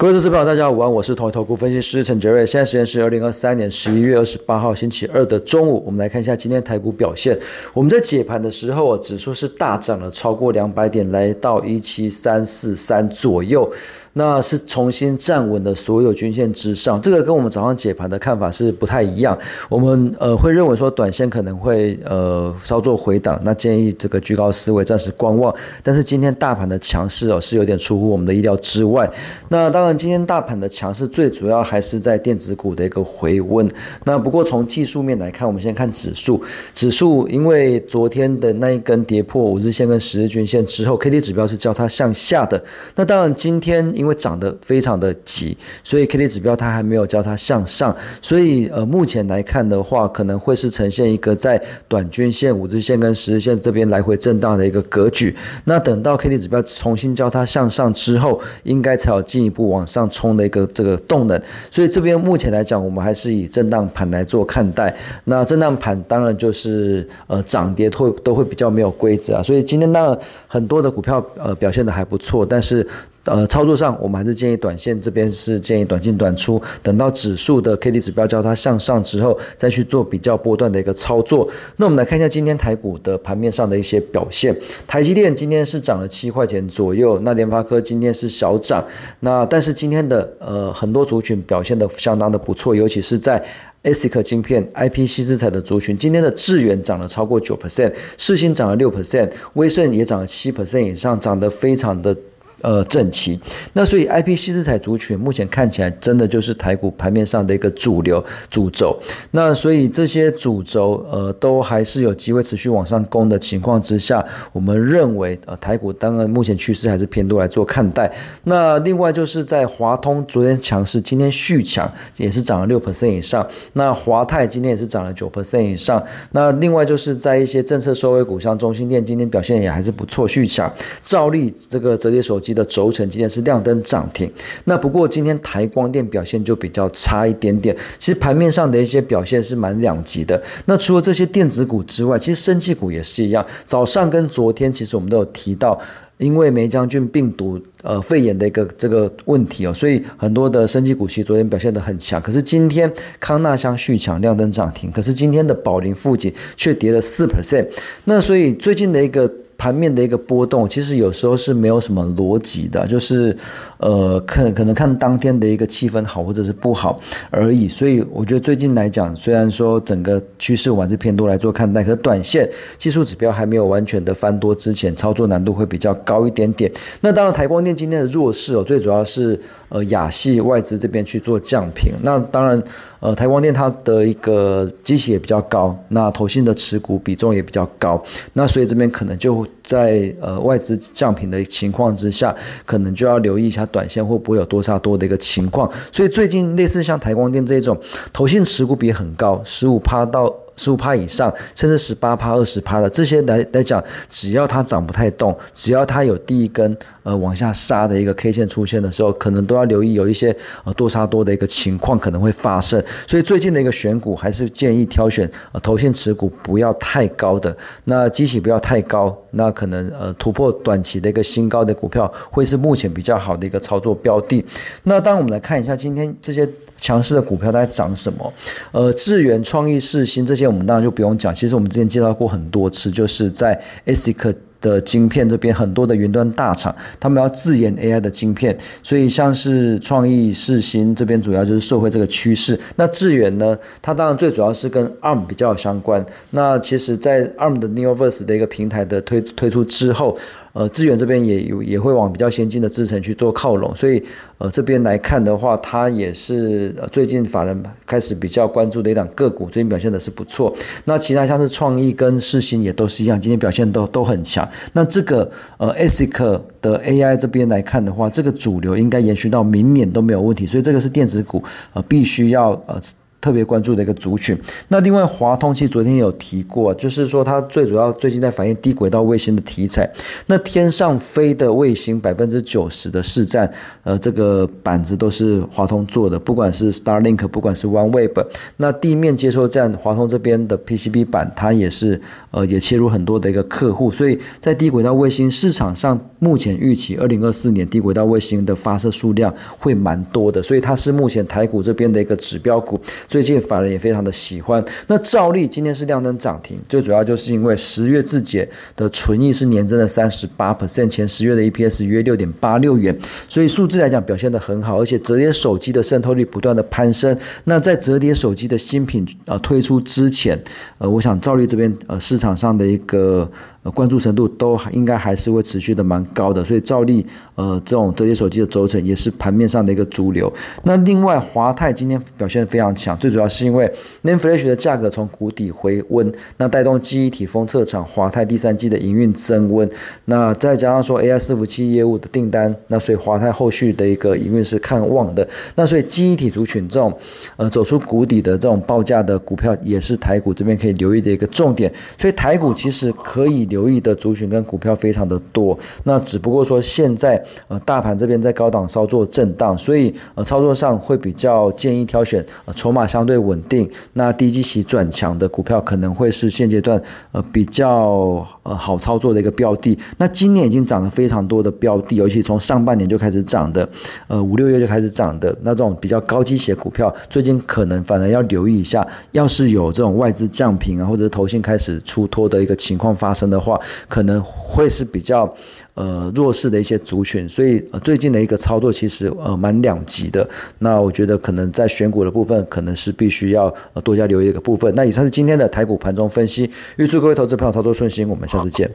各位投资朋友，大家好，午安，我是统一投顾分析师陈杰瑞。现在时间是二零二三年十一月二十八号星期二的中午，我们来看一下今天台股表现。我们在解盘的时候，指数是大涨了超过两百点，来到一七三四三左右。那是重新站稳了所有均线之上，这个跟我们早上解盘的看法是不太一样。我们呃会认为说短线可能会呃稍作回档，那建议这个居高思维，暂时观望。但是今天大盘的强势哦是有点出乎我们的意料之外。那当然今天大盘的强势最主要还是在电子股的一个回温。那不过从技术面来看，我们先看指数，指数因为昨天的那一根跌破五日线跟十日均线之后，K D 指标是交叉向下的。那当然今天。因为涨得非常的急，所以 K D 指标它还没有交叉向上，所以呃目前来看的话，可能会是呈现一个在短均线、五日线跟十日线这边来回震荡的一个格局。那等到 K D 指标重新交叉向上之后，应该才有进一步往往上冲的一个这个动能。所以这边目前来讲，我们还是以震荡盘来做看待。那震荡盘当然就是呃涨跌会都会比较没有规则啊。所以今天当然很多的股票呃表现的还不错，但是。呃，操作上我们还是建议短线这边是建议短进短出，等到指数的 K D 指标交叉向上之后，再去做比较波段的一个操作。那我们来看一下今天台股的盘面上的一些表现。台积电今天是涨了七块钱左右，那联发科今天是小涨。那但是今天的呃很多族群表现的相当的不错，尤其是在 ASIC 晶片、IP 细资材的族群，今天的智元涨了超过九 percent，世星涨了六 percent，威盛也涨了七 percent 以上，涨得非常的。呃，整齐。那所以，I P 西资彩族群目前看起来真的就是台股盘面上的一个主流主轴。那所以这些主轴呃，都还是有机会持续往上攻的情况之下，我们认为呃，台股当然目前趋势还是偏多来做看待。那另外就是在华通昨天强势，今天续强也是涨了六 percent 以上。那华泰今天也是涨了九 percent 以上。那另外就是在一些政策收尾股，像中心店今天表现也还是不错，续强。照例这个折叠手机。的轴承今天是亮灯涨停，那不过今天台光电表现就比较差一点点。其实盘面上的一些表现是蛮两极的。那除了这些电子股之外，其实生技股也是一样。早上跟昨天其实我们都有提到，因为梅将军病毒呃肺炎的一个这个问题哦，所以很多的生技股其实昨天表现的很强。可是今天康纳香续强亮灯涨停，可是今天的宝林附近却跌了四 percent。那所以最近的一个。盘面的一个波动，其实有时候是没有什么逻辑的，就是呃，可可能看当天的一个气氛好或者是不好而已。所以我觉得最近来讲，虽然说整个趋势我还是偏多来做看待，可短线技术指标还没有完全的翻多之前，操作难度会比较高一点点。那当然，台光电今天的弱势哦，最主要是呃亚系外资这边去做降频。那当然，呃，台光电它的一个机器也比较高，那投信的持股比重也比较高，那所以这边可能就。在呃外资降频的情况之下，可能就要留意一下短线会不会有多杀多的一个情况。所以最近类似像台光电这种，投信持股比很高，十五趴到。十五趴以上，甚至十八趴、二十趴的这些来来讲，只要它涨不太动，只要它有第一根呃往下杀的一个 K 线出现的时候，可能都要留意有一些呃多杀多的一个情况可能会发生。所以最近的一个选股还是建议挑选呃头线持股不要太高的，那机器不要太高，那可能呃突破短期的一个新高的股票会是目前比较好的一个操作标的。那当我们来看一下今天这些。强势的股票在涨什么？呃，智源、创意、世新这些，我们当然就不用讲。其实我们之前介绍过很多次，就是在 ASIC 的晶片这边，很多的云端大厂，他们要自研 AI 的晶片，所以像是创意、世新这边，主要就是社会这个趋势。那智源呢，它当然最主要是跟 ARM 比较相关。那其实，在 ARM 的 NEOVERS 的一个平台的推推出之后。呃，资源这边也有也会往比较先进的制程去做靠拢，所以呃这边来看的话，它也是呃最近法人开始比较关注的一档个股，最近表现的是不错。那其他像是创意跟世新也都是一样，今天表现都都很强。那这个呃 ASIC 的 AI 这边来看的话，这个主流应该延续到明年都没有问题，所以这个是电子股呃必须要呃。特别关注的一个族群。那另外，华通其实昨天有提过，就是说它最主要最近在反映低轨道卫星的题材。那天上飞的卫星百分之九十的市占，呃，这个板子都是华通做的，不管是 Starlink，不管是 OneWeb，那地面接收站华通这边的 PCB 板，它也是呃也切入很多的一个客户，所以在低轨道卫星市场上，目前预期二零二四年低轨道卫星的发射数量会蛮多的，所以它是目前台股这边的一个指标股，最近法人也非常的喜欢。那兆利今天是亮灯涨停，最主要就是因为十月自检的纯益是年增的三十八 percent，前十月的 EPS 约六点八六元，所以数字来讲表现的很好，而且折叠手机的渗透率不断的攀升。那在折叠手机的新品呃推出之前，呃，我想兆利这边呃市场上的一个。呃，关注程度都应该还是会持续的蛮高的，所以照例呃这种折叠手机的轴承也是盘面上的一个主流。那另外华泰今天表现非常强，最主要是因为 NAND Flash 的价格从谷底回温，那带动记忆体封测厂华泰第三季的营运增温。那再加上说 AI 伺服器业务的订单，那所以华泰后续的一个营运是看旺的。那所以记忆体族群这种呃走出谷底的这种报价的股票，也是台股这边可以留意的一个重点。所以台股其实可以。留意的族群跟股票非常的多，那只不过说现在呃大盘这边在高档稍作震荡，所以呃操作上会比较建议挑选呃筹码相对稳定，那低基期转强的股票可能会是现阶段呃比较呃好操作的一个标的。那今年已经涨了非常多的标的，尤其从上半年就开始涨的，呃五六月就开始涨的那种比较高基企股票，最近可能反而要留意一下，要是有这种外资降频啊，或者是投信开始出脱的一个情况发生的。话可能会是比较呃弱势的一些族群，所以最近的一个操作其实呃蛮两极的。那我觉得可能在选股的部分，可能是必须要多加留意一个部分。那以上是今天的台股盘中分析，预祝各位投资朋友操作顺心，我们下次见。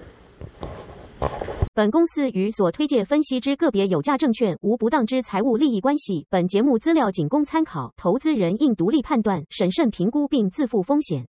本公司与所推介分析之个别有价证券无不当之财务利益关系。本节目资料仅供参考，投资人应独立判断、审慎评估并自负风险。